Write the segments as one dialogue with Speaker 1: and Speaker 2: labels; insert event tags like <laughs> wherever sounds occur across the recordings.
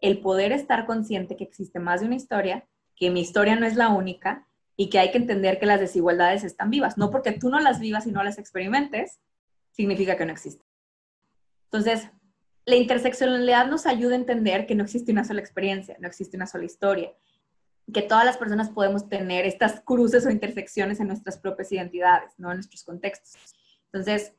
Speaker 1: el poder estar consciente que existe más de una historia, que mi historia no es la única y que hay que entender que las desigualdades están vivas. No porque tú no las vivas y no las experimentes, significa que no existen. Entonces, la interseccionalidad nos ayuda a entender que no existe una sola experiencia, no existe una sola historia, que todas las personas podemos tener estas cruces o intersecciones en nuestras propias identidades, ¿no? En nuestros contextos. Entonces,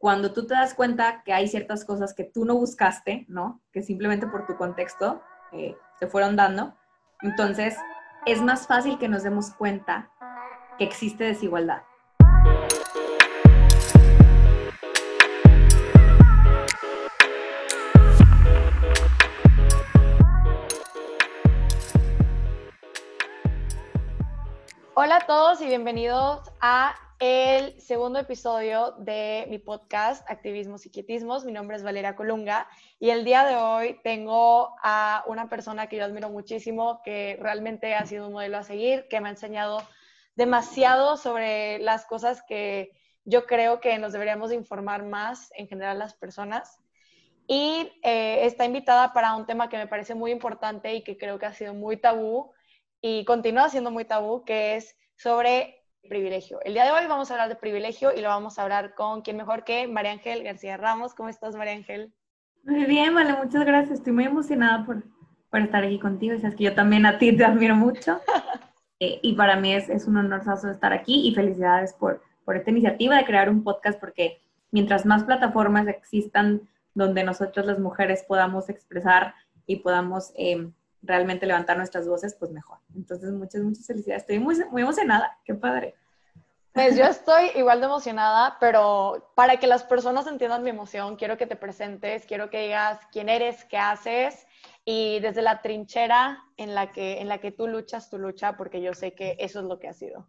Speaker 1: cuando tú te das cuenta que hay ciertas cosas que tú no buscaste, ¿no? Que simplemente por tu contexto eh, se fueron dando, entonces es más fácil que nos demos cuenta que existe desigualdad.
Speaker 2: Hola a todos y bienvenidos a el segundo episodio de mi podcast Activismos y Quietismos. Mi nombre es Valeria Colunga y el día de hoy tengo a una persona que yo admiro muchísimo, que realmente ha sido un modelo a seguir, que me ha enseñado demasiado sobre las cosas que yo creo que nos deberíamos informar más en general las personas. Y eh, está invitada para un tema que me parece muy importante y que creo que ha sido muy tabú y continúa siendo muy tabú, que es sobre privilegio. El día de hoy vamos a hablar de privilegio y lo vamos a hablar con quién mejor que María Ángel García Ramos. ¿Cómo estás, María Ángel?
Speaker 1: Muy bien, vale, muchas gracias. Estoy muy emocionada por, por estar aquí contigo. Es que yo también a ti te admiro mucho. <laughs> Eh, y para mí es, es un honor estar aquí y felicidades por, por esta iniciativa de crear un podcast porque mientras más plataformas existan donde nosotros las mujeres podamos expresar y podamos eh, realmente levantar nuestras voces, pues mejor. Entonces, muchas, muchas felicidades. Estoy muy, muy emocionada. Qué padre.
Speaker 2: Pues yo estoy igual de emocionada, pero para que las personas entiendan mi emoción, quiero que te presentes, quiero que digas quién eres, qué haces y desde la trinchera en la que, en la que tú luchas tu lucha, porque yo sé que eso es lo que ha sido.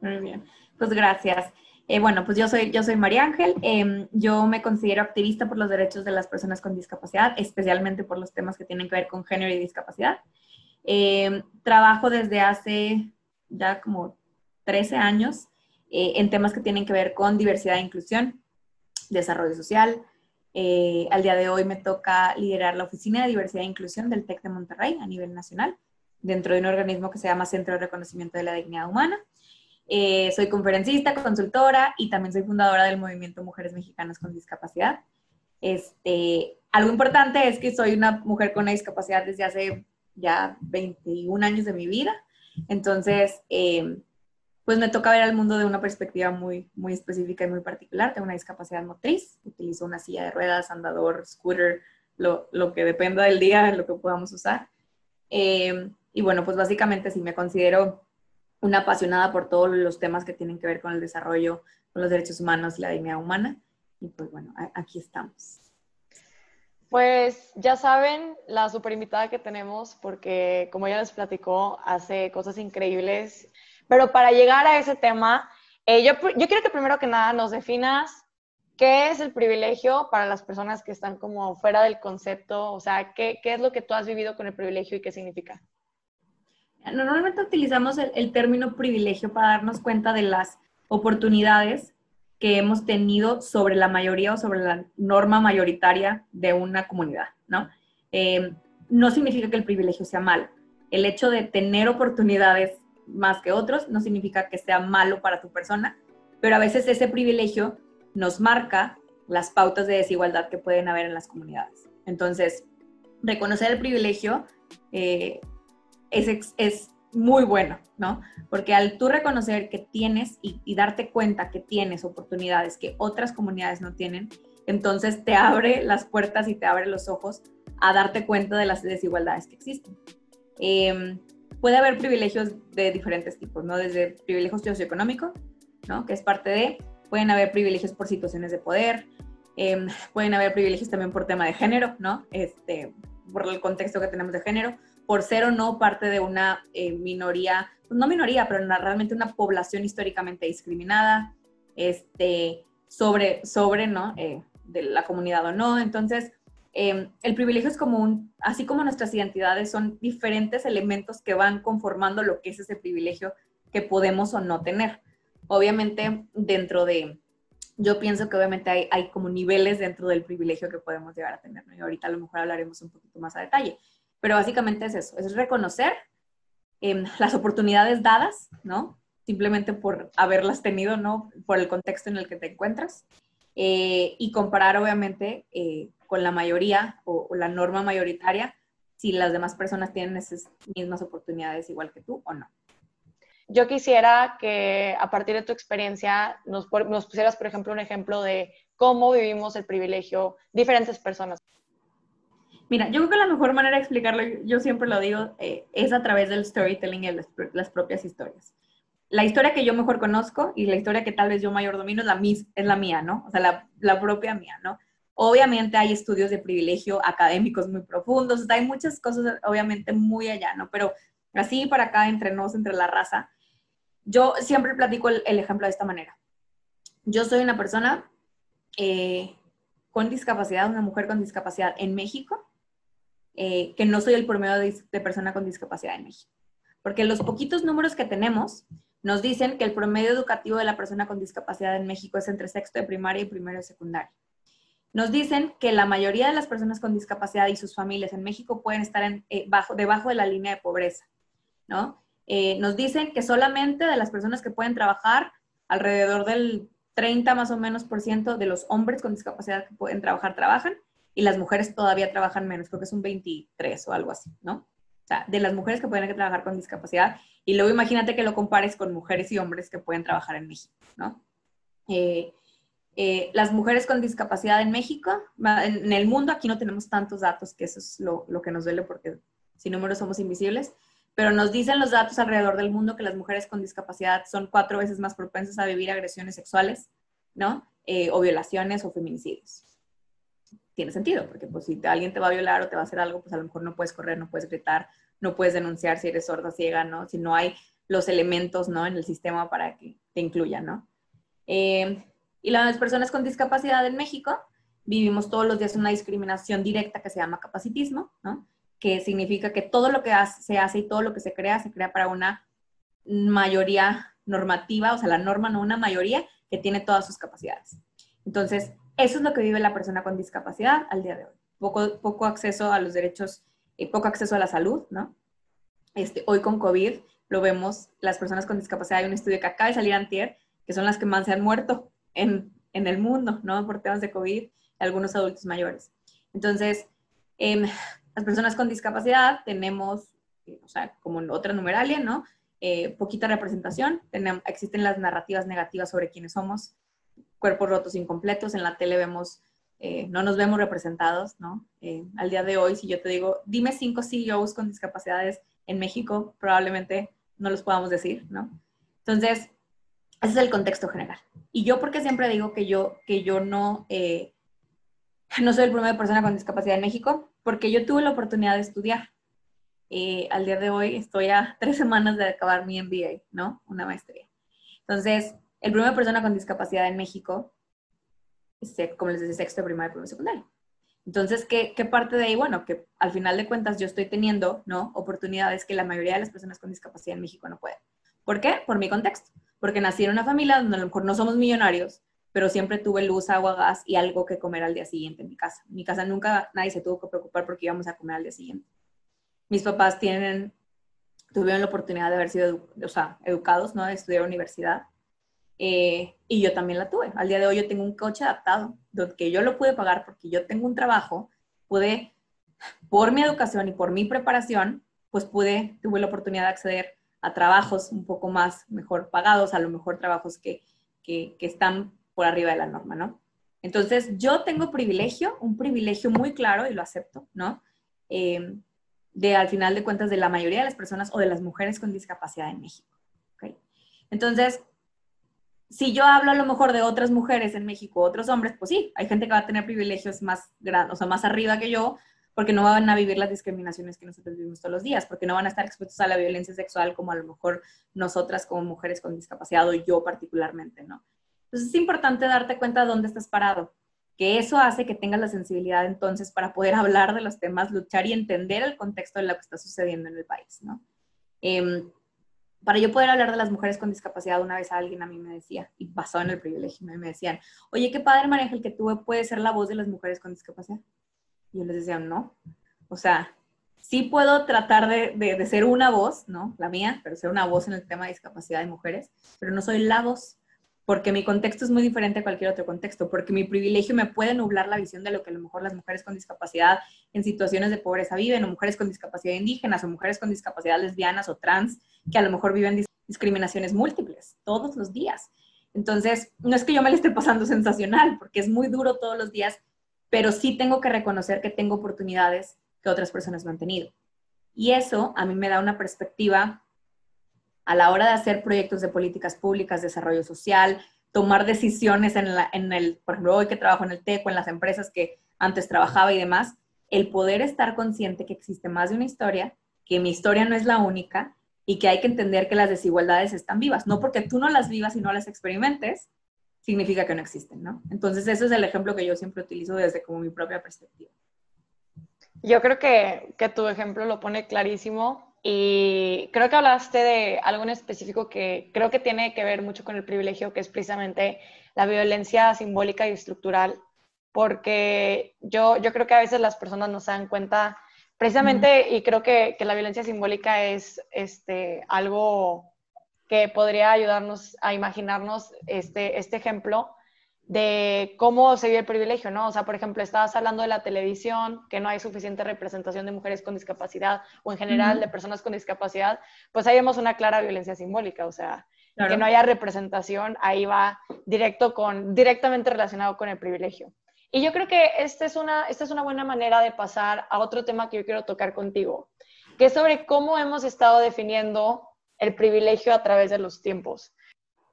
Speaker 1: Muy bien, pues gracias. Eh, bueno, pues yo soy, yo soy María Ángel. Em, yo me considero activista por los derechos de las personas con discapacidad, especialmente por los temas que tienen que ver con género y discapacidad. Em, trabajo desde hace ya como 13 años eh, en temas que tienen que ver con diversidad e inclusión, desarrollo social. Eh, al día de hoy me toca liderar la Oficina de Diversidad e Inclusión del TEC de Monterrey a nivel nacional, dentro de un organismo que se llama Centro de Reconocimiento de la Dignidad Humana. Eh, soy conferencista, consultora y también soy fundadora del movimiento Mujeres Mexicanas con Discapacidad. Este, algo importante es que soy una mujer con una discapacidad desde hace ya 21 años de mi vida. Entonces, eh, pues me toca ver al mundo de una perspectiva muy, muy específica y muy particular. Tengo una discapacidad motriz, utilizo una silla de ruedas, andador, scooter, lo, lo que dependa del día, lo que podamos usar. Eh, y bueno, pues básicamente sí me considero una apasionada por todos los temas que tienen que ver con el desarrollo, con los derechos humanos y la dignidad humana. Y pues bueno, aquí estamos.
Speaker 2: Pues ya saben, la super invitada que tenemos, porque como ya les platicó, hace cosas increíbles. Pero para llegar a ese tema, eh, yo, yo quiero que primero que nada nos definas qué es el privilegio para las personas que están como fuera del concepto, o sea, qué, qué es lo que tú has vivido con el privilegio y qué significa.
Speaker 1: Normalmente utilizamos el, término privilegio para darnos cuenta de las oportunidades que hemos tenido sobre la mayoría o sobre la norma mayoritaria de una comunidad, ¿no? Eh, no significa que el privilegio sea malo. El hecho de tener oportunidades más que otros no significa que sea malo para tu persona, pero a veces ese privilegio nos marca las pautas de desigualdad que pueden haber en las comunidades. Entonces, reconocer el privilegio eh, es, es muy bueno, ¿no? Porque al tú reconocer que tienes y, darte cuenta que tienes oportunidades que otras comunidades no tienen, entonces te abre las puertas y te abre los ojos a darte cuenta de las desigualdades que existen. Em, puede haber privilegios de diferentes tipos, ¿no? Desde privilegios socioeconómicos, ¿no? Que es parte de, pueden haber privilegios por situaciones de poder, em, pueden haber privilegios también por tema de género, ¿no? Este, por el contexto que tenemos de género, por ser o no parte de una eh, minoría, pues no minoría, pero realmente una población históricamente discriminada, este, sobre, sobre, ¿no? Eh, de la comunidad o no. Entonces, em, el privilegio es como un, así como nuestras identidades son diferentes elementos que van conformando lo que es ese privilegio que podemos o no tener. Obviamente, dentro de, yo pienso que obviamente hay, hay, como niveles dentro del privilegio que podemos llegar a tener. Y ahorita a lo mejor hablaremos un poquito más a detalle, pero básicamente es eso, es reconocer em, <laughs> las oportunidades dadas, ¿no? Simplemente por haberlas tenido, ¿no? Por el contexto en el que te encuentras. Eh, y comparar obviamente eh, con la mayoría o, la norma mayoritaria si las demás personas tienen esas mismas oportunidades igual que tú o no
Speaker 2: yo quisiera que a partir de tu experiencia nos, pusieras, por ejemplo, un ejemplo de cómo vivimos el privilegio diferentes personas.
Speaker 1: Mira, yo creo que la mejor manera de explicarlo, yo siempre lo digo, eh, es a través del storytelling y las, las, propias historias. La historia que yo mejor conozco y la historia que tal vez yo mayor domino es la, es la mía, ¿no? O sea, la, la propia mía, ¿no? Obviamente hay estudios de privilegio académicos muy profundos, hay muchas cosas obviamente muy allá, ¿no? Pero así para acá, entre nos, entre la raza, yo siempre platico el, ejemplo de esta manera. Yo soy una persona eh, con discapacidad, una mujer con discapacidad en México, eh, que no soy el promedio de, persona con discapacidad en México. Porque los poquitos números que tenemos nos dicen que el promedio educativo de la persona con discapacidad en México es entre sexto de primaria y primero de secundaria. Nos dicen que la mayoría de las personas con discapacidad y sus familias en México pueden estar en, eh, bajo, debajo de la línea de pobreza, ¿no? Eh, nos dicen que solamente de las personas que pueden trabajar, alrededor del 30 más o menos por ciento de los hombres con discapacidad que pueden trabajar, trabajan, y las mujeres todavía trabajan menos, creo que es un 23 o algo así, ¿no? O sea, de las mujeres que pueden trabajar con discapacidad, y luego imagínate que lo compares con mujeres y hombres que pueden trabajar en México, ¿no? Eh, eh, las mujeres con discapacidad en México, en, el mundo, aquí no tenemos tantos datos, que eso es lo, lo que nos duele porque sin números somos invisibles, pero nos dicen los datos alrededor del mundo que las mujeres con discapacidad son cuatro veces más propensas a vivir agresiones sexuales, ¿no? Eh, o violaciones o feminicidios. Tiene sentido, porque pues si alguien te va a violar o te va a hacer algo, pues a lo mejor no puedes correr, no puedes gritar, no puedes denunciar si eres sorda, ciega, ¿no? Si no hay los elementos, ¿no? En el sistema para que te incluyan, ¿no? Eh, y las personas con discapacidad en México vivimos todos los días una discriminación directa que se llama capacitismo, ¿no? que significa que todo lo que se hace y todo lo que se crea, se crea para una mayoría normativa, o sea, la norma no una mayoría que tiene todas sus capacidades. Entonces, eso es lo que vive la persona con discapacidad al día de hoy. Poco, acceso a los derechos, y poco acceso a la salud, ¿no? Este, hoy con COVID lo vemos, las personas con discapacidad, hay un estudio que acaba de salir antier, que son las que más se han muerto en, en el mundo, ¿no? Por temas de COVID, algunos adultos mayores. Entonces, eh, las personas con discapacidad tenemos, o sea, como en otra numeralia, ¿no? Eh, poquita representación, existen las narrativas negativas sobre quiénes somos, cuerpos rotos incompletos, en la tele vemos, eh, no nos vemos representados, ¿no? Eh, al día de hoy, si yo te digo, dime cinco CEOs con discapacidades en México, probablemente no los podamos decir, ¿no? Entonces, ese es el contexto general. Y yo porque siempre digo que yo, que yo no, <laughs> no soy el primer persona con discapacidad en México, porque yo tuve la oportunidad de estudiar. Eh, al día de hoy estoy a tres semanas de acabar mi MBA, ¿no? Una maestría. Entonces, el primer persona con discapacidad en México, como les decía, sexto, primaria, primero, secundario. Entonces, ¿qué, ¿qué, parte de ahí? Bueno, que al final de cuentas yo estoy teniendo, ¿no? Oportunidades que la mayoría de las personas con discapacidad en México no pueden. ¿Por qué? Por mi contexto. Porque nací en una familia donde a lo mejor no somos millonarios, pero siempre tuve luz, agua, gas y algo que comer al día siguiente en mi casa. En mi casa nunca nadie se tuvo que preocupar porque íbamos a comer al día siguiente. Mis papás tienen, tuvieron la oportunidad de haber sido, o sea, educados, ¿no? De estudiar universidad. Eh, y yo también la tuve. Al día de hoy yo tengo un coche adaptado, que yo lo pude pagar porque yo tengo un trabajo, pude, por mi educación y por mi preparación, pues pude, tuve la oportunidad de acceder a trabajos un poco más mejor pagados, a lo mejor trabajos que, que, que están por arriba de la norma, ¿no? Entonces, yo tengo privilegio, un privilegio muy claro, y lo acepto, ¿no? Eh, de al final de cuentas de la mayoría de las personas o de las mujeres con discapacidad en México. ¿okay? Entonces, si yo hablo a lo mejor de otras mujeres en México, otros hombres, pues sí, hay gente que va a tener privilegios más grandes, o sea, más arriba que yo, porque no van a vivir las discriminaciones que nosotros vivimos todos los días, porque no van a estar expuestos a la violencia sexual como a lo mejor nosotras como mujeres con discapacidad o yo particularmente, ¿no? Entonces es importante darte cuenta de dónde estás parado, que eso hace que tengas la sensibilidad entonces para poder <laughs> hablar de los temas, luchar y entender el contexto de lo que está sucediendo en el país, ¿no? Em, para yo poder hablar de las mujeres con discapacidad, una vez alguien a mí me decía, y basado en el privilegio, me decían, oye, qué padre, María el que tú puedes ser la voz de las mujeres con discapacidad. Y yo les decía, no. O sea, sí puedo tratar de, de, ser una voz, ¿no? La mía, pero ser una voz en el tema de discapacidad de mujeres, pero no soy la voz, porque mi contexto es muy diferente a cualquier otro contexto, porque mi privilegio me puede nublar la visión de lo que a lo mejor las mujeres con discapacidad en situaciones de pobreza viven, o mujeres con discapacidad indígenas, o mujeres con discapacidad lesbianas o trans, que a lo mejor viven discriminaciones múltiples todos los días. Entonces, no es que yo me le esté pasando sensacional, porque es muy duro todos los días, pero sí tengo que reconocer que tengo oportunidades que otras personas no han tenido. Y eso a mí me da una perspectiva a la hora de hacer proyectos de políticas públicas, desarrollo social, tomar decisiones en, el, por ejemplo, hoy que trabajo en el TECO, en las empresas que antes trabajaba y demás, el poder estar consciente que existe más de una historia, que mi historia no es la única y que hay que entender que las desigualdades están vivas. No porque tú no las vivas y no las experimentes, significa que no existen, ¿no? Entonces, eso es el ejemplo que yo siempre utilizo desde como mi propia perspectiva.
Speaker 2: Yo creo que, que tu ejemplo lo pone clarísimo y creo que hablaste de algo en específico que creo que tiene que ver mucho con el privilegio, que es precisamente la violencia simbólica y estructural, porque yo, yo creo que a veces las personas no se dan cuenta, precisamente, y creo que, que, la violencia simbólica es este, algo que podría ayudarnos a imaginarnos este, este ejemplo de cómo se vive el privilegio, ¿no? O sea, por ejemplo, estabas hablando de la televisión, que no hay suficiente representación de mujeres con discapacidad o en general de personas con discapacidad, pues ahí vemos una clara violencia simbólica, o sea, que no haya representación, ahí va directo con, directamente relacionado con el privilegio. Y yo creo que esta es, una, esta es una buena manera de pasar a otro tema que yo quiero tocar contigo, que es sobre cómo hemos estado definiendo el privilegio a través de los tiempos.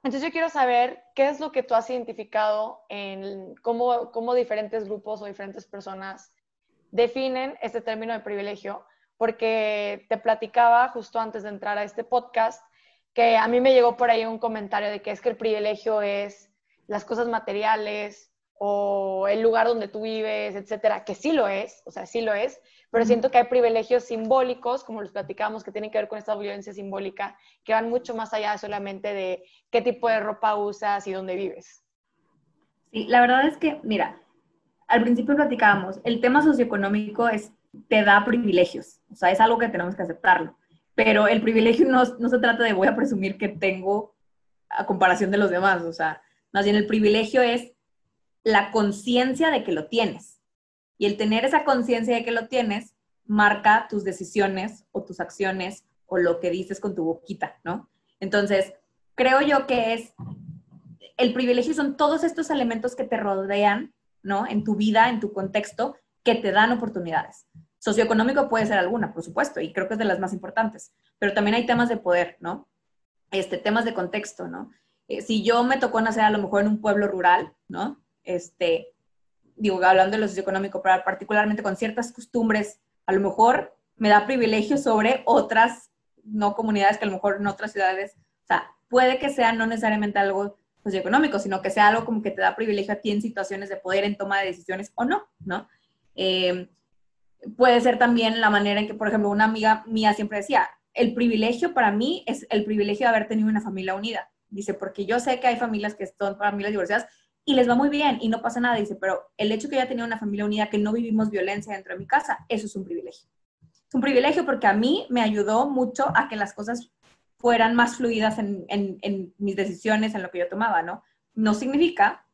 Speaker 2: Entonces yo quiero saber qué es lo que tú has identificado en cómo, cómo diferentes grupos o diferentes personas definen este término de privilegio, porque te platicaba justo antes de entrar a este podcast que a mí me llegó por ahí un comentario de que es que el privilegio es las cosas materiales o el lugar donde tú vives, etcétera, que sí lo es, o sea, sí lo es, pero siento que hay privilegios simbólicos, como los platicamos, que tienen que ver con esta violencia simbólica, que van mucho más allá solamente de qué tipo de ropa usas y dónde vives.
Speaker 1: Sí, la verdad es que, mira, al principio platicábamos, el tema socioeconómico es, te da privilegios, o sea, es algo que tenemos que aceptarlo, pero el privilegio no, no se trata de voy a presumir que tengo a comparación de los demás, o sea, más bien el privilegio es la conciencia de que lo tienes y el tener esa conciencia de que lo tienes marca tus decisiones o tus acciones o lo que dices con tu boquita, ¿no? Entonces, creo yo que es, el privilegio son todos estos elementos que te rodean, ¿no? En tu vida, en tu contexto, que te dan oportunidades. Socioeconómico puede ser alguna, por supuesto, y creo que es de las más importantes, pero también hay temas de poder, ¿no? Este, temas de contexto, ¿no? Eh, si yo me tocó nacer a lo mejor en un pueblo rural, ¿no? Este, digo, hablando de lo socioeconómico, pero particularmente con ciertas costumbres, a lo mejor me da privilegio sobre otras no comunidades que a lo mejor en otras ciudades, o sea, puede que sea no necesariamente algo socioeconómico, sino que sea algo como que te da privilegio a ti en situaciones de poder en toma de decisiones o no, ¿no? Eh, puede ser también la manera en que, por ejemplo, una amiga mía siempre decía, el privilegio para mí es el privilegio de haber tenido una familia unida. Dice, porque yo sé que hay familias que son familias divorciadas y les va muy bien y no pasa nada. Dice, pero el hecho que haya tenido una familia unida, que no vivimos violencia dentro de mi casa, eso es un privilegio. Es un privilegio porque a mí me ayudó mucho a que las cosas fueran más fluidas en, en, mis decisiones, en lo que yo tomaba, ¿no? No significa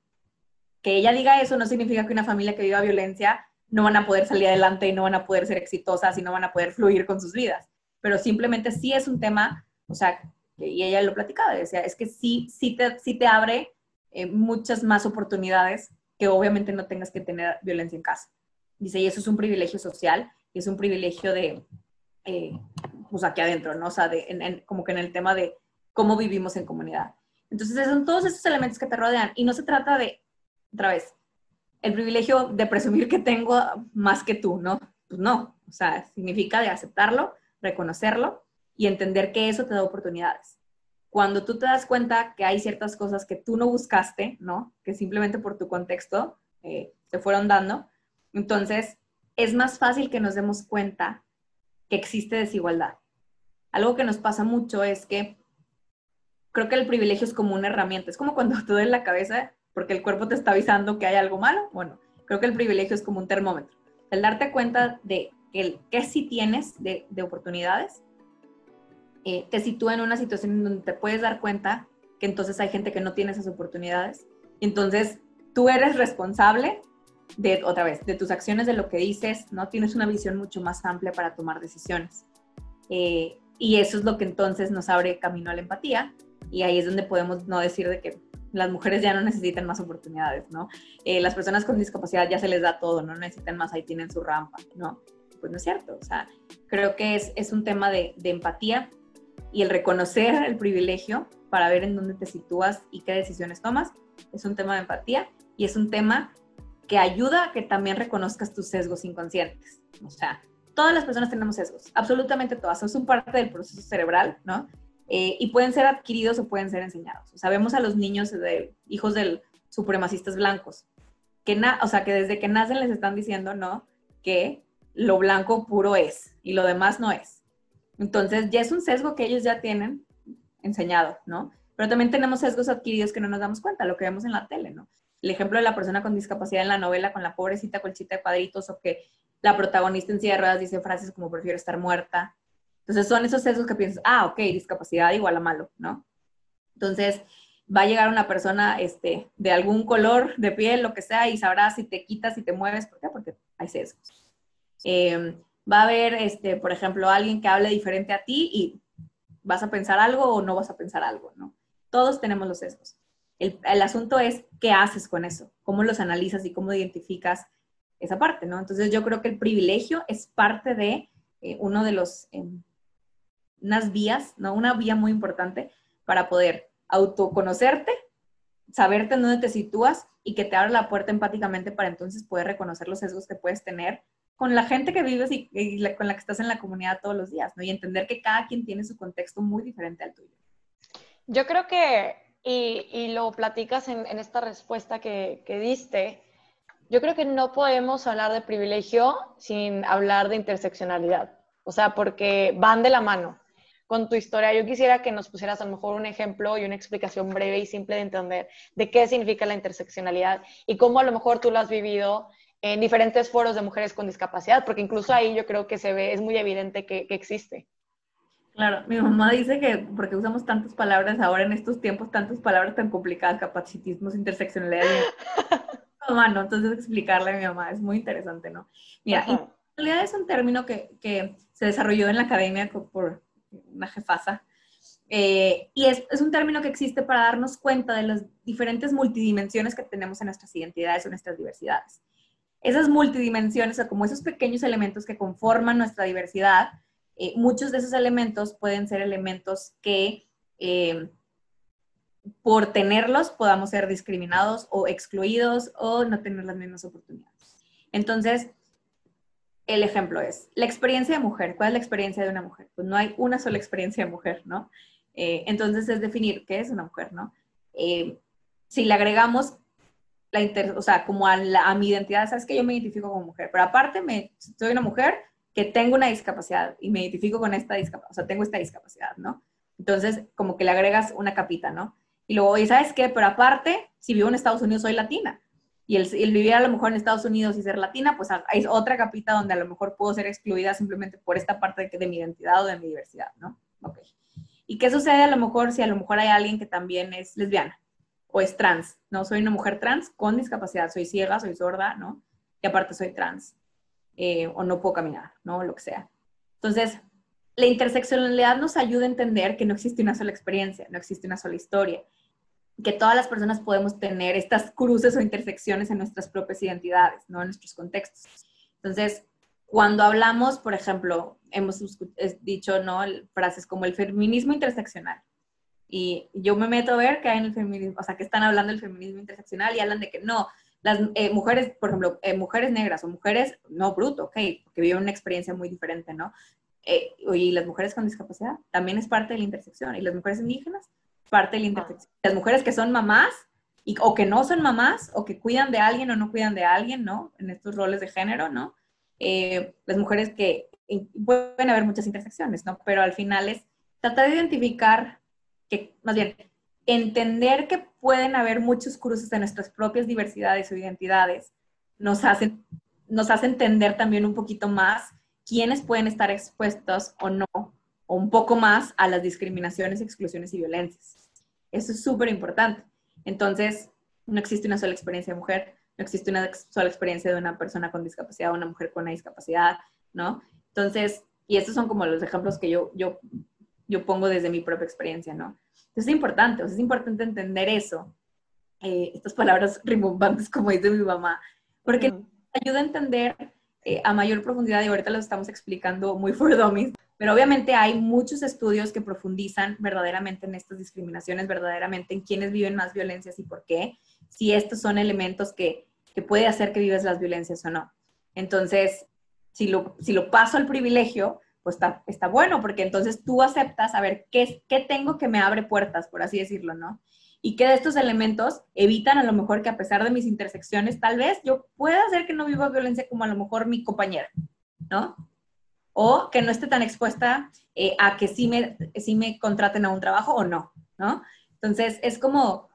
Speaker 1: que ella diga eso, no significa que una familia que viva violencia no van a poder salir adelante y no van a poder ser exitosas y no van a poder fluir con sus vidas. Pero simplemente sí es un tema, o sea, y ella lo platicaba, decía, es que sí, sí te, sí te abre eh, muchas más oportunidades que obviamente no tengas que tener violencia en casa. Dice, y eso es un privilegio social y es un privilegio de, eh, pues aquí adentro, ¿no? O sea, de, como que en el tema de cómo vivimos en comunidad. Entonces, son todos esos elementos que te rodean y no se trata de, otra vez, el privilegio de presumir que tengo más que tú, ¿no? Pues no, o sea, significa de aceptarlo, reconocerlo y entender que eso te da oportunidades cuando tú te das cuenta que hay ciertas cosas que tú no buscaste, ¿no? Que simplemente por tu contexto eh, te fueron dando, entonces es más fácil que nos demos cuenta que existe desigualdad. Algo que nos pasa mucho es que creo que el privilegio es como una herramienta. Es como cuando <laughs> te duele la cabeza porque el cuerpo te está avisando que hay algo malo. Bueno, creo que el privilegio es como un termómetro. El darte cuenta de que, que sí tienes de, de oportunidades, eh, te sitúa en una situación en donde te puedes dar cuenta que entonces hay gente que no tiene esas oportunidades. Entonces tú eres responsable de, otra vez, de tus acciones, de lo que dices, ¿no? Tienes una visión mucho más amplia para tomar decisiones. Eh, y eso es lo que entonces nos abre camino a la empatía. Y ahí es donde podemos no decir de que las mujeres ya no necesitan más oportunidades, ¿no? Eh, las personas con discapacidad ya se les da todo, no necesitan más, ahí tienen su rampa, ¿no? Pues no es cierto, o sea, creo que es, es un tema de, de empatía y el reconocer el privilegio para ver en dónde te sitúas y qué decisiones tomas, es un tema de empatía y es un tema que ayuda a que también reconozcas tus sesgos inconscientes. O sea, todas las personas tenemos sesgos, absolutamente todas, son parte del proceso cerebral, ¿no? Eh, y pueden ser adquiridos o pueden ser enseñados. O sea, a los niños de hijos de supremacistas blancos, que o sea, que desde que nacen les están diciendo, ¿no? Que lo blanco puro es y lo demás no es. Entonces, ya es un sesgo que ellos ya tienen enseñado, ¿no? Pero también tenemos sesgos adquiridos que no nos damos cuenta, lo que vemos en la tele, ¿no? El ejemplo de la persona con discapacidad en la novela con la pobrecita colchita de cuadritos o que la protagonista en silla de ruedas dice frases como prefiero estar muerta. Entonces son esos sesgos que piensas, ah, ok, discapacidad igual a malo, ¿no? Entonces va a llegar una persona este, de algún color de piel, lo que sea, y sabrás si te quitas, si te mueves, ¿por qué? Porque hay sesgos. Em, va a haber, este, por ejemplo, alguien que hable diferente a ti y vas a pensar algo o no vas a pensar algo, ¿no? Todos tenemos los sesgos. El, el asunto es qué haces con eso, cómo los analizas y cómo identificas esa parte, ¿no? Entonces yo creo que el privilegio es parte de eh, uno de los, em, unas vías, ¿no? Una vía muy importante para poder autoconocerte, saberte en dónde te sitúas y que te abra la puerta empáticamente para entonces poder reconocer los sesgos que puedes tener con la gente que vives y, con la que estás en la comunidad todos los días, ¿no? Y entender que cada quien tiene su contexto muy diferente al tuyo.
Speaker 2: Yo creo que, y, lo platicas en, esta respuesta que, que diste, yo creo que no podemos hablar de privilegio sin hablar de interseccionalidad. O sea, porque van de la mano con tu historia. Yo quisiera que nos pusieras a lo mejor un ejemplo y una explicación breve y simple de entender de qué significa la interseccionalidad y cómo a lo mejor tú lo has vivido en diferentes foros de mujeres con discapacidad, porque incluso ahí yo creo que se ve, es muy evidente que, que existe.
Speaker 1: Claro, mi mamá dice que porque usamos tantas palabras ahora en estos tiempos, tantas palabras tan complicadas, capacitismos, interseccionalidad, <laughs> mamá, ¿no? Entonces explicarle a mi mamá es muy interesante, ¿no? Mira, en realidad es un término que, que, se desarrolló en la academia por una jefasa, eh, y es, es, un término que existe para darnos cuenta de las diferentes multidimensiones que tenemos en nuestras identidades o nuestras diversidades. Esas multidimensiones, o como esos pequeños elementos que conforman nuestra diversidad, eh, muchos de esos elementos pueden ser elementos que eh, por tenerlos podamos ser discriminados o excluidos o no tener las mismas oportunidades. Entonces, el ejemplo es la experiencia de mujer. ¿Cuál es la experiencia de una mujer? Pues no hay una sola experiencia de mujer, ¿no? Eh, entonces es definir qué es una mujer, ¿no? Si le agregamos la inter, o sea, como a, mi identidad, sabes que yo me identifico como mujer, pero aparte me, soy una mujer que tengo una discapacidad y me identifico con esta discapacidad, o sea, tengo esta discapacidad, ¿no? Entonces, como que le agregas una capita, ¿no? Y luego, ¿y sabes qué? Pero aparte, si vivo en Estados Unidos, soy latina. Y el, vivir a lo mejor en Estados Unidos y ser latina, pues hay otra capita donde a lo mejor puedo ser excluida simplemente por esta parte de, de mi identidad o de mi diversidad, ¿no? Ok. ¿Y qué sucede a lo mejor si a lo mejor hay alguien que también es lesbiana o es trans? ¿No? Soy una mujer trans con discapacidad, soy ciega, soy sorda, ¿no? Y aparte soy trans. Eh, o no puedo caminar, ¿no? Lo que sea. Entonces, la interseccionalidad nos ayuda a entender que no existe una sola experiencia, no existe una sola historia, que todas las personas podemos tener estas cruces o intersecciones en nuestras propias identidades, ¿no? En nuestros contextos. Entonces, cuando hablamos, por ejemplo, hemos dicho, ¿no? Frases como el feminismo interseccional. Y yo me meto a ver que hay en el feminismo, o sea, que están hablando del feminismo interseccional y hablan de que no, las eh, mujeres, por ejemplo, eh, mujeres negras o mujeres, no bruto, ok, porque viven una experiencia muy diferente, ¿no? eh, y las mujeres con discapacidad también es parte de la intersección. Y las mujeres indígenas, parte de la intersección. Las mujeres que son mamás y, o que no son mamás o que cuidan de alguien o no cuidan de alguien, ¿no? En estos roles de género, ¿no? Eh, las mujeres que pueden haber muchas intersecciones, ¿no? Pero al final es tratar de identificar que más bien, entender que pueden haber muchos cruces de nuestras propias diversidades o identidades nos hace, nos hace entender también un poquito más quiénes pueden estar expuestos o no, o un poco más a las discriminaciones, exclusiones y violencias. Eso es súper importante. Entonces, no existe una sola experiencia de mujer, no existe una sola experiencia de una persona con discapacidad o una mujer con una discapacidad, ¿no? Entonces, y estos son como los ejemplos que yo, yo, yo pongo desde mi propia experiencia, ¿no? Entonces, es importante, o sea, es importante entender eso, eh, estas palabras rimbombantes, como dice mi mamá, porque ayuda a entender eh, a mayor profundidad, y ahorita lo estamos explicando muy for dummies, pero obviamente hay muchos estudios que profundizan verdaderamente en estas discriminaciones, verdaderamente en quiénes viven más violencias y por qué, si estos son elementos que, que puede hacer que vives las violencias o no. Entonces, si lo, si lo paso al privilegio, pues está, está bueno, porque entonces tú aceptas a ver qué, qué tengo que me abre puertas, por así decirlo, ¿no? Y que de estos elementos evitan a lo mejor que a pesar de mis intersecciones, tal vez yo pueda hacer que no viva violencia como a lo mejor mi compañera, ¿no? O que no esté tan expuesta eh, a que sí me, sí me contraten a un trabajo o no, ¿no? Entonces es como,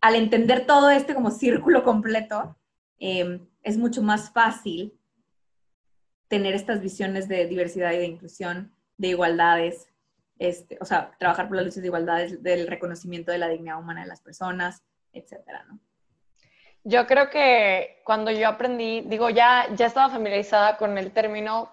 Speaker 1: al entender todo este como círculo completo, eh, es mucho más fácil tener estas visiones de diversidad y de inclusión, de igualdades, este, o sea, trabajar por las luchas de igualdades, del reconocimiento de la dignidad humana de las personas, etcétera, ¿no?
Speaker 2: Yo creo que cuando yo aprendí, digo, ya, ya estaba familiarizada con el término,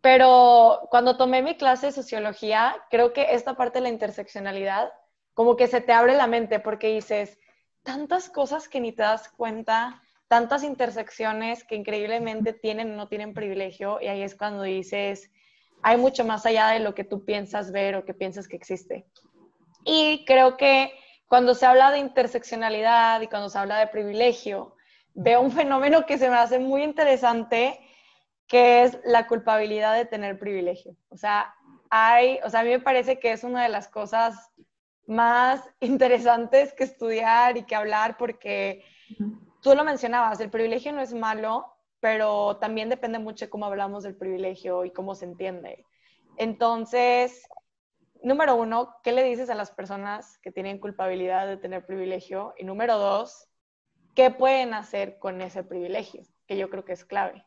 Speaker 2: pero cuando tomé mi clase de sociología, creo que esta parte de la interseccionalidad, como que se te abre la mente porque dices, tantas cosas que ni te das cuenta, tantas intersecciones que increíblemente tienen o no tienen privilegio, y ahí es cuando dices, hay mucho más allá de lo que tú piensas ver o que piensas que existe. Y creo que cuando se habla de interseccionalidad y cuando se habla de privilegio, veo un fenómeno que se me hace muy interesante, que es la culpabilidad de tener privilegio. O sea, hay, o sea, a mí me parece que es una de las cosas más <laughs> interesantes que estudiar y que hablar porque tú lo mencionabas, el privilegio no es malo, pero también depende mucho de cómo hablamos del privilegio y cómo se entiende. Entonces, número uno, ¿qué le dices a las personas que tienen culpabilidad de tener privilegio? Y número dos, ¿qué pueden hacer con ese privilegio? Que yo creo que es clave.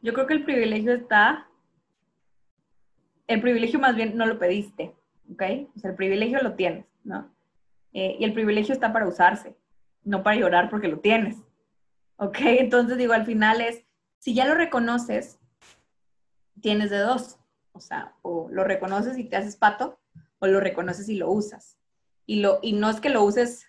Speaker 1: Yo creo que el privilegio está, el privilegio más bien no lo pediste, ¿ok? O sea, el privilegio lo tienes, ¿no? Eh, y el privilegio está para usarse no para llorar porque lo tienes. ¿Ok? Entonces digo, al final es, si ya lo reconoces, tienes de dos. O sea, o lo reconoces y te haces pato, o lo reconoces y lo usas. Y, lo, y no es que lo uses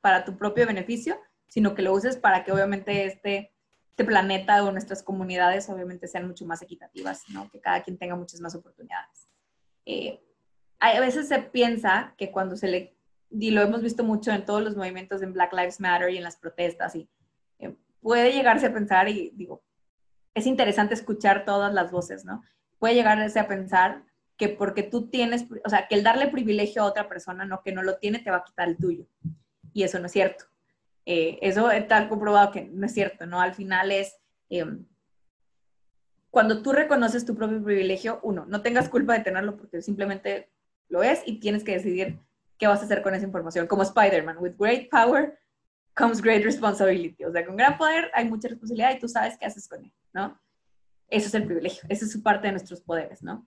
Speaker 1: para tu propio beneficio, sino que lo uses para que obviamente este, este planeta o nuestras comunidades obviamente sean mucho más equitativas, ¿no? Que cada quien tenga muchas más oportunidades. Eh, a veces se piensa que cuando se le y lo hemos visto mucho en todos los movimientos en Black Lives Matter y en las protestas, y eh, puede llegarse a pensar, y digo, es interesante escuchar todas las voces, ¿no? Puede llegarse a pensar que porque tú tienes, o sea, que el darle privilegio a otra persona, no que no lo tiene, te va a quitar el tuyo. Y eso no es cierto. Eh, eso está comprobado que no es cierto, ¿no? Al final es, em, cuando tú reconoces tu propio privilegio, uno, no tengas culpa de tenerlo porque simplemente lo es y tienes que decidir qué vas a hacer con esa información. Como Spider-Man, with great power comes great responsibility. O sea, con gran poder hay mucha responsabilidad y tú sabes qué haces con él, ¿no? Eso es el privilegio, esa es su parte de nuestros poderes, ¿no?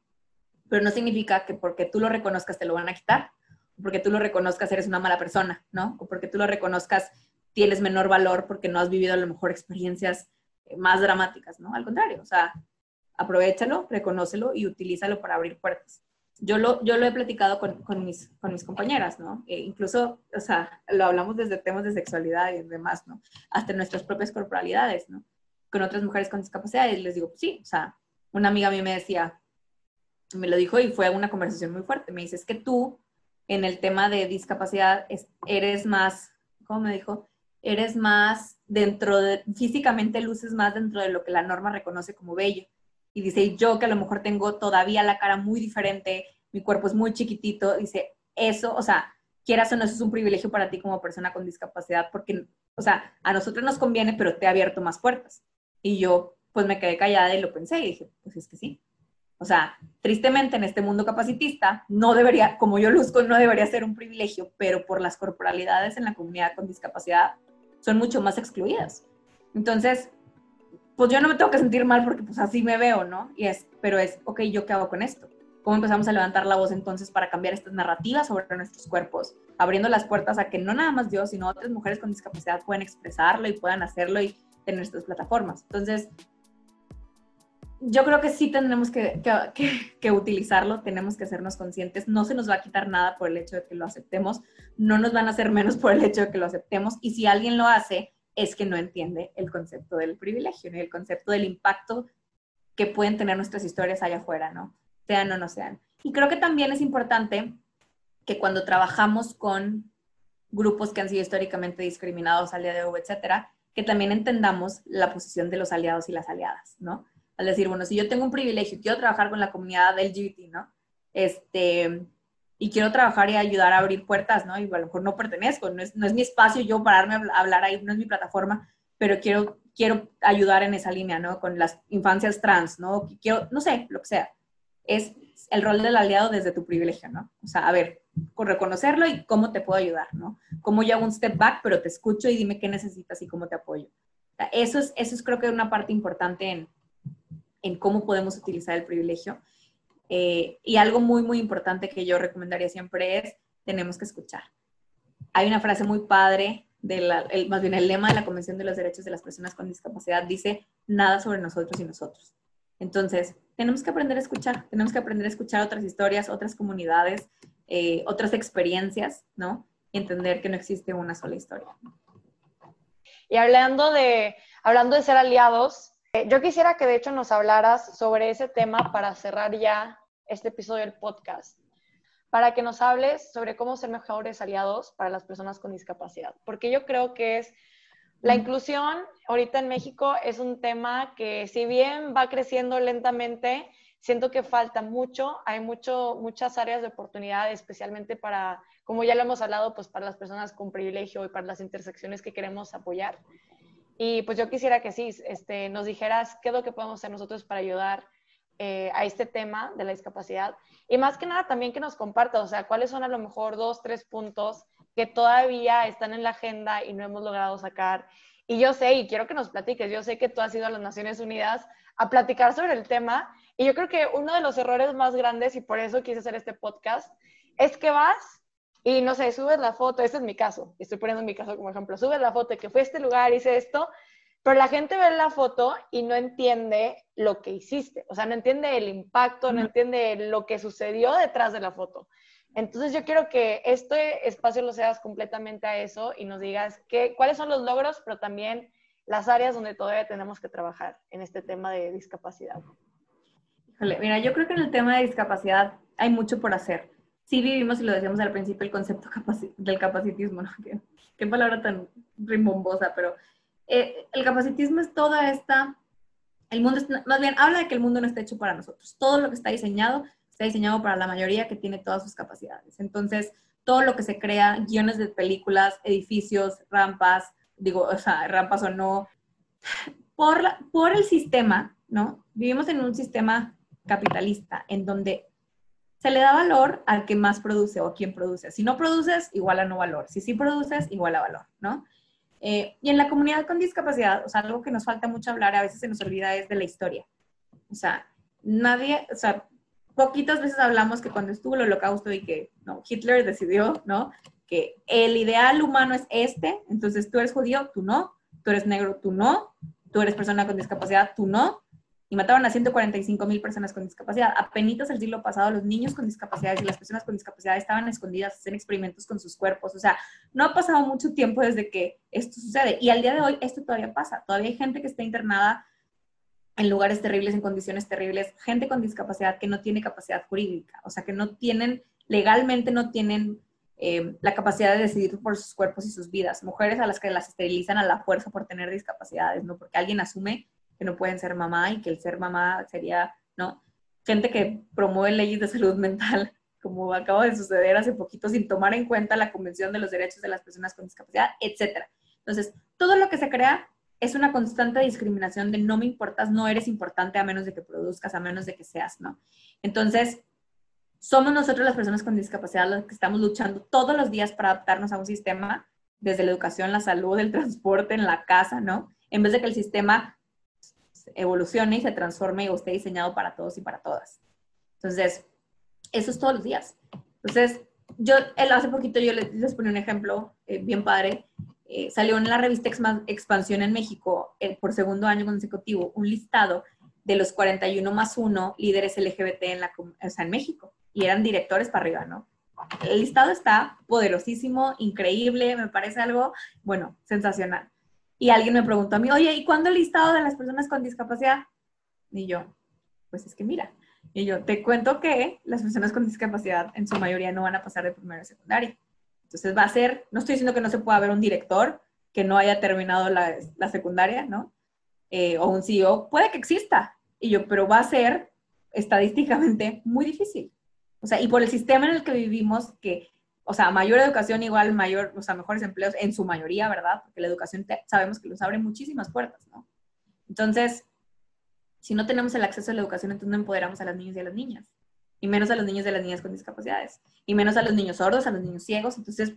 Speaker 1: Pero no significa que porque tú lo reconozcas te lo van a quitar, o porque tú lo reconozcas eres una mala persona, ¿no? O porque tú lo reconozcas tienes menor valor porque no has vivido a lo mejor experiencias más dramáticas, ¿no? Al contrario, o sea, aprovechalo, reconócelo y utilízalo para abrir puertas yo lo, yo lo he platicado con, con, mis, con mis compañeras, ¿no? E incluso, o sea, lo hablamos desde temas de sexualidad y demás, ¿no? Hasta nuestras propias corporalidades, ¿no? Con otras mujeres con discapacidad y les digo, sí, o sea, una amiga a me decía, me lo dijo y fue una conversación muy fuerte, me dice, es que tú en el tema de discapacidad eres más, ¿cómo me dijo? Eres más dentro de, físicamente luces más dentro de lo que la norma reconoce como bello y dice, yo que a lo mejor tengo todavía la cara muy diferente, mi cuerpo es muy chiquitito, dice, eso, o sea, quieras o no, eso es un privilegio para ti como persona con discapacidad, porque, o sea, a nosotros nos conviene, pero te ha abierto más puertas. Y yo, pues me quedé callada y lo pensé y dije, pues es que sí. O sea, tristemente en este mundo capacitista, no debería, como yo luzco, no debería ser un privilegio, pero por las corporalidades en la comunidad con discapacidad son mucho más excluidas. Entonces, pues yo no me tengo que sentir mal porque pues así me veo, ¿no? Y es, pero es, ok, ¿yo qué hago con esto? ¿Cómo empezamos a levantar la voz entonces para cambiar estas narrativas sobre nuestros cuerpos? Abriendo las puertas a que no nada más yo, sino otras mujeres con discapacidad puedan expresarlo y puedan hacerlo y tener estas plataformas. Entonces, yo creo que sí tendremos que, que, utilizarlo, tenemos que hacernos conscientes, no se nos va a quitar nada por el hecho de que lo aceptemos, no nos van a hacer menos por el hecho de que lo aceptemos y si alguien lo hace es que no entiende el concepto del privilegio, ni el concepto del impacto que pueden tener nuestras historias allá afuera, ¿no? Sean o no sean. Y creo que también es importante que cuando trabajamos con grupos que han sido históricamente discriminados al día de hoy, etcétera, que también entendamos la posición de los aliados y las aliadas, ¿no? al decir, bueno, si yo tengo un privilegio y quiero trabajar con la comunidad LGBT, ¿no? Este, y quiero trabajar y ayudar a abrir puertas, ¿no? Y a lo mejor no pertenezco, no es, no es mi espacio yo pararme a hablar ahí, no es mi plataforma, pero quiero, quiero ayudar en esa línea, ¿no? Con las infancias trans, ¿no? Quiero, no sé, lo que sea. Es el rol del aliado desde tu privilegio, ¿no? O sea, a ver, con reconocerlo y cómo te puedo ayudar, ¿no? Cómo yo hago un step back, pero te escucho y dime qué necesitas y cómo te apoyo. eso es, eso es creo que una parte importante en, en cómo podemos utilizar el privilegio. Eh, y algo muy, muy importante que yo recomendaría siempre es, tenemos que escuchar. Hay una frase muy padre, de más bien el lema de la Convención de los Derechos de las Personas con Discapacidad, dice, nada sobre nosotros y nosotros. Entonces, tenemos que aprender a escuchar, tenemos que aprender a escuchar otras historias, otras comunidades, eh, otras experiencias, ¿no? Y entender que no existe una sola historia.
Speaker 2: Y hablando de, hablando de ser aliados, eh, yo quisiera que de hecho nos hablaras sobre ese tema para cerrar ya este episodio del podcast, para que nos hables sobre cómo ser mejores aliados para las personas con discapacidad, porque yo creo que es la inclusión ahorita en México es un tema que si bien va creciendo lentamente, siento que falta mucho, hay mucho, muchas áreas de oportunidad, especialmente para, como ya lo hemos hablado, pues para las personas con privilegio y para las intersecciones que queremos apoyar. Y pues yo quisiera que sí, este, nos dijeras qué es lo que podemos hacer nosotros para ayudar eh, a este tema de la discapacidad. Y más que nada también que nos compartas, o sea, cuáles son a lo mejor dos, tres puntos que todavía están en la agenda y no hemos logrado sacar. Y yo sé, y quiero que nos platiques, yo sé que tú has ido a las Naciones Unidas a platicar sobre el tema. Y yo creo que uno de los errores más grandes, y por eso quise hacer este podcast, es que vas y no sé, subes la foto, este es mi caso, estoy poniendo mi caso como ejemplo, subes la foto de que fue a este lugar, hice esto, pero la gente ve la foto y no entiende lo que hiciste, o sea, no entiende el impacto, no entiende lo que sucedió detrás de la foto. Entonces yo quiero que este espacio lo seas completamente a eso y nos digas qué, cuáles son los logros, pero también las áreas donde todavía tenemos que trabajar en este tema de discapacidad.
Speaker 1: mira, yo creo que en el tema de discapacidad hay mucho por hacer sí vivimos, y lo decíamos al principio, el concepto <laughs> del capacitismo, ¿no? <laughs> Qué, palabra tan rimbombosa, pero eh, el capacitismo es toda esta, el mundo, más bien, habla de que el mundo no está hecho para nosotros. Todo lo que está diseñado está diseñado para la mayoría que tiene todas sus capacidades. Entonces, todo lo que se crea, guiones de películas, edificios, rampas, digo, rampas o no, por, por el sistema, ¿no? Vivimos en un sistema capitalista en donde se le da valor al que más produce o quien produce. Si no produces, igual a no valor. Si sí produces, igual a valor, ¿no? Eh, y en la comunidad con discapacidad, o sea, algo que nos falta mucho hablar, a veces se nos olvida, es de la historia. O sea, nadie, o sea, poquitas veces hablamos que cuando estuvo el holocausto y que no, Hitler decidió, ¿no? Que el ideal humano es este, entonces tú eres judío, tú no, tú eres negro, tú no, tú eres persona con discapacidad, tú no, y mataban a 145 mil personas con discapacidad. Apenitas el siglo pasado, los niños con discapacidades y las personas con discapacidad estaban escondidas, hacen experimentos con sus cuerpos. O sea, no ha pasado mucho tiempo desde que esto sucede. Y al día de hoy esto todavía pasa. Todavía hay gente que está internada en lugares terribles, en condiciones terribles, gente con discapacidad que no tiene capacidad jurídica, o sea, que no tienen, legalmente no tienen eh, la capacidad de decidir por sus cuerpos y sus vidas. Mujeres a las que las esterilizan a la fuerza por tener discapacidades, ¿no? Porque alguien asume que no pueden ser mamá y que el ser mamá sería, ¿no? Gente que promueve leyes de salud mental, <laughs> como acaba de suceder hace poquito, sin tomar en cuenta la Convención de los Derechos de las Personas con Discapacidad, etc. Entonces, todo lo que se crea es una constante discriminación de no me importas, no eres importante a menos de que produzcas, a menos de que seas, ¿no? Entonces, somos nosotros las personas con discapacidad las que estamos luchando todos los días para adaptarnos a un sistema, desde la educación, la salud, el transporte, en la casa, ¿no? En vez de que el sistema evolucione y se transforme y esté diseñado para todos y para todas. Entonces, eso es todos los días. Entonces, yo hace poquito yo les, les ponía un ejemplo eh, bien padre eh, salió en la revista Expansión en México eh, por segundo año consecutivo un listado de los 41 más 1 líderes LGBT en, la, en México y eran directores para arriba, ¿no? El listado está poderosísimo, increíble, me parece algo, bueno, sensacional. Y alguien me preguntó a mí, oye, ¿y cuándo el listado de las personas con discapacidad? Y yo, pues es que mira, y yo te cuento que las personas con discapacidad en su mayoría no van a pasar de primero a secundaria. Entonces va a ser, no estoy diciendo que no se pueda ver un director que no haya terminado la, la secundaria, ¿no? Eh, o un CEO, puede que exista. Y yo, pero va a ser estadísticamente muy difícil. O sea, y por el sistema en el que vivimos, que, o sea, mayor educación igual mayor, o sea, mejores empleos en su mayoría, ¿verdad? Porque la educación sabemos que nos abre muchísimas puertas, ¿no? Entonces, si no tenemos el acceso a la educación, entonces no empoderamos a las niñas y a las niñas y menos a los niños de las niñas con discapacidades, y menos a los niños sordos, a los niños ciegos, entonces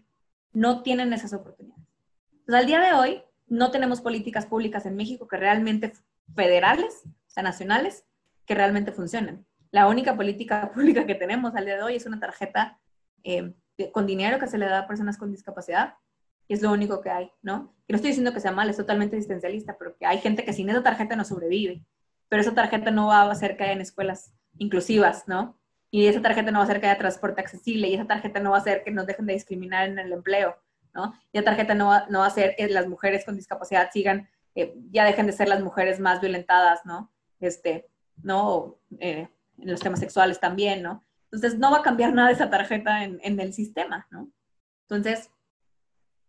Speaker 1: no tienen esas oportunidades. Entonces, al día de hoy, no tenemos políticas públicas en México que realmente federales, o sea, nacionales, que realmente funcionen. La única política <laughs> pública que tenemos al día de hoy es una tarjeta eh, con dinero que se le da a personas con discapacidad, y es lo único que hay, ¿no? Y no estoy diciendo que sea mal, es totalmente existencialista, pero que hay gente que sin esa tarjeta no sobrevive, pero esa tarjeta no va a hacer que haya en escuelas inclusivas, ¿no? y esa tarjeta no va a hacer que haya transporte accesible y esa tarjeta no va a hacer que nos dejen de discriminar en el empleo, ¿no? Y esa tarjeta no va, no va a hacer que las mujeres con discapacidad sigan, eh, ya dejen de ser las mujeres más violentadas, ¿no? Este, ¿no? Eh, en los temas sexuales también, ¿no? Entonces, no va a cambiar nada esa tarjeta en, el sistema, ¿no? Entonces,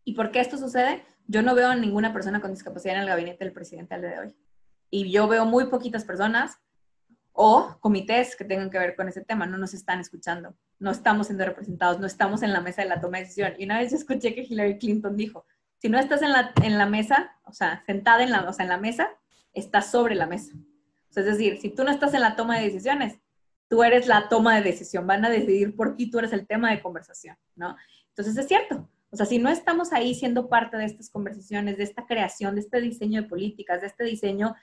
Speaker 1: ¿y por qué esto sucede? Yo no veo a ninguna persona con discapacidad en el gabinete del presidente al día de hoy. Y yo veo muy poquitas personas o comités que tengan que ver con ese tema, no nos están escuchando, no estamos siendo representados, no estamos en la mesa de la toma de decisión. Y una vez escuché que Hillary Clinton dijo, si no estás en la, mesa, o sea, sentada en la mesa, estás sobre la mesa. es decir, si tú no estás en la toma de decisiones, tú eres la toma de decisión, van a decidir por ti, tú eres el tema de conversación, ¿no? Entonces es cierto, o sea, si no estamos ahí siendo parte de estas conversaciones, de esta creación, de este diseño de políticas, de este diseño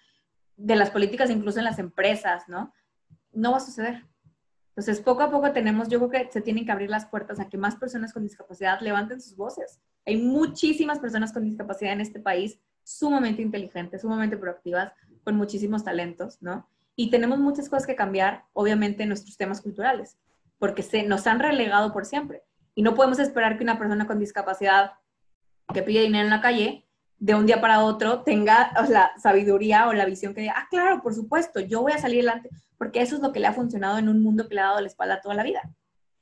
Speaker 1: de las políticas incluso en las empresas, ¿no? No va a suceder. Entonces, poco a poco tenemos, yo creo que se tienen que abrir las puertas a que más personas con discapacidad levanten sus voces. Hay muchísimas personas con discapacidad en este país sumamente inteligentes, sumamente proactivas, con muchísimos talentos, ¿no? Y tenemos muchas cosas que cambiar, obviamente, en nuestros temas culturales, porque se nos han relegado por siempre. Y no podemos esperar que una persona con discapacidad que pide dinero en la calle de un día para otro tenga la sabiduría o la visión que diga, ah, claro, por supuesto, yo voy a salir adelante, porque eso es lo que le ha funcionado en un mundo que le ha dado la espalda toda la vida.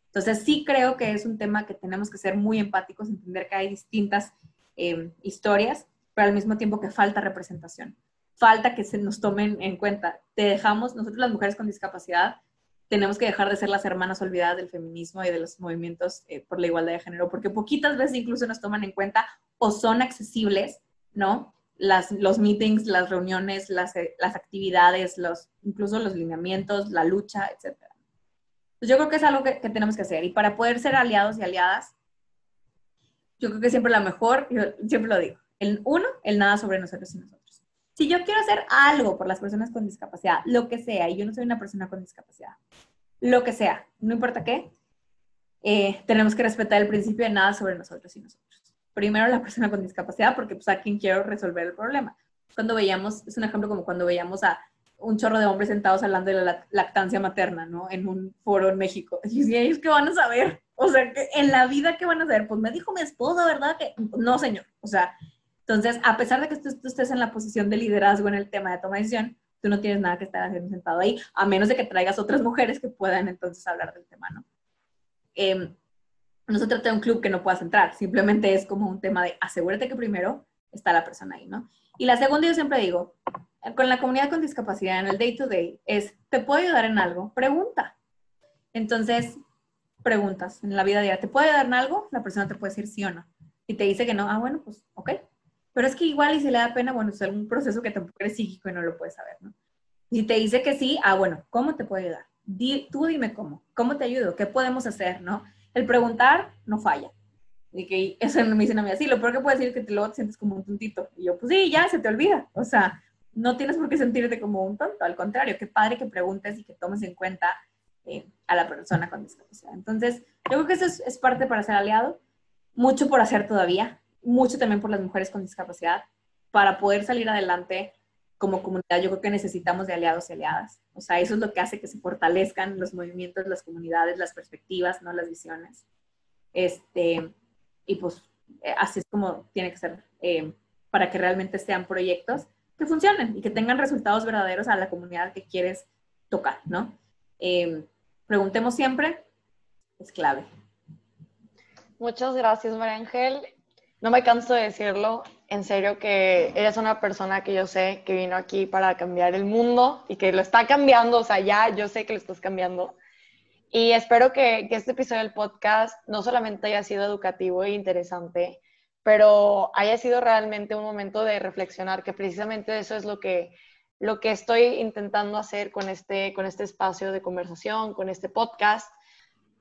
Speaker 1: Entonces, sí creo que es un tema que tenemos que ser muy empáticos, entender que hay distintas eh, historias, pero al mismo tiempo que falta representación. Falta que se nos tomen en cuenta. Te dejamos, nosotros las mujeres con discapacidad, tenemos que dejar de ser las hermanas olvidadas del feminismo y de los movimientos eh, por la igualdad de género, porque poquitas veces incluso nos toman en cuenta o son accesibles ¿no? Las, los meetings, las reuniones, las, eh, las actividades, los, incluso los lineamientos, la lucha, etc. Pues yo creo que es algo que, tenemos que hacer. Y para poder ser aliados y aliadas, yo creo que siempre la mejor, yo siempre lo digo, el uno, el nada sobre nosotros y nosotros. Si yo quiero hacer algo por las personas con discapacidad, lo que sea, y yo no soy una persona con discapacidad, lo que sea, no importa qué, eh, tenemos que respetar el principio de nada sobre nosotros y nosotros primero la persona con discapacidad, porque pues a quien quiero resolver el problema. Cuando veíamos, es un ejemplo como cuando veíamos a un chorro de hombres sentados hablando de la lactancia materna, ¿no? En un foro en México. Y ellos qué van a saber? O sea, en la vida, ¿qué van a saber? Pues me dijo mi esposa, ¿verdad? Que no, señor. O sea, entonces, a pesar de que tú, estés en la posición de liderazgo en el tema de toma de decisión, tú no tienes nada que estar haciendo sentado ahí, a menos de que traigas otras mujeres que puedan entonces hablar del tema, ¿no? Eh, no se trata de un club que no puedas entrar, simplemente es como un tema de asegúrate que primero está la persona ahí, ¿no? Y la segunda, yo siempre digo, con la comunidad con discapacidad en el day to day, es, ¿te puedo ayudar en algo? Pregunta. Entonces, preguntas en la vida diaria, ¿te puedo ayudar en algo? La persona te puede decir sí o no. Y te dice que no, ah, bueno, pues, ok. Pero es que igual y si le da pena, bueno, es algún proceso que tampoco eres psíquico y no lo puedes saber, ¿no? Si te dice que sí, ah, bueno, ¿cómo te puedo ayudar? tú dime cómo, ¿cómo te ayudo? ¿Qué podemos hacer, no? El preguntar no falla. Y que eso me dicen a mí así, lo peor que puede decir es que te lo sientes como un tontito. Y yo, pues sí, ya, se te olvida. O sea, no tienes por qué sentirte como un tonto, al contrario, qué padre que preguntes y que tomes en cuenta eh, a la persona con discapacidad. Entonces, yo creo que eso es, es, parte para ser aliado, mucho por hacer todavía, mucho también por las mujeres con discapacidad, para poder salir adelante como comunidad, yo creo que necesitamos de aliados y aliadas. O sea, eso es lo que hace que se fortalezcan los movimientos, las comunidades, las perspectivas, no las visiones. Este, y pues eh, así es como tiene que ser eh, para que realmente sean proyectos que funcionen y que tengan resultados verdaderos a la comunidad que quieres tocar, ¿no? Eh, preguntemos siempre, es clave.
Speaker 2: Muchas gracias, María Ángel. No me canso de decirlo, en serio que eres una persona que yo sé que vino aquí para cambiar el mundo y que lo está cambiando, o sea, ya yo sé que lo estás cambiando. Y espero que, este episodio del podcast no solamente haya sido educativo e interesante, pero haya sido realmente un momento de reflexionar, que precisamente eso es lo que, lo que estoy intentando hacer con este, con este espacio de conversación, con este podcast.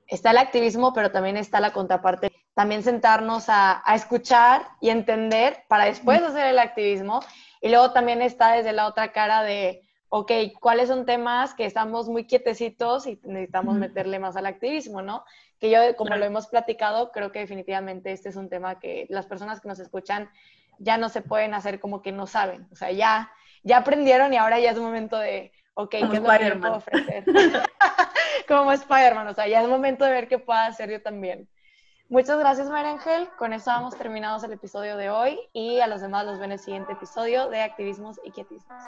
Speaker 2: Está el activismo, pero también está la contraparte. También sentarnos a, a escuchar y entender para después hacer el activismo. Y luego también está desde la otra cara de, ok, ¿cuáles son temas que estamos muy quietecitos y necesitamos meterle más al activismo, ¿no? Que yo, como lo hemos platicado, creo que definitivamente este es un tema que las personas que nos escuchan ya no se pueden hacer como que no saben. O sea, ya, ya aprendieron y ahora ya es momento de, ok, ¿qué es lo que puedo ofrecer? <laughs> como Spider-Man, o sea, ya es momento de ver qué puedo hacer yo también. Muchas gracias, María Ángel. Con eso hemos terminado el episodio de hoy y a los demás los ven el siguiente episodio de Activismos y Quietismos.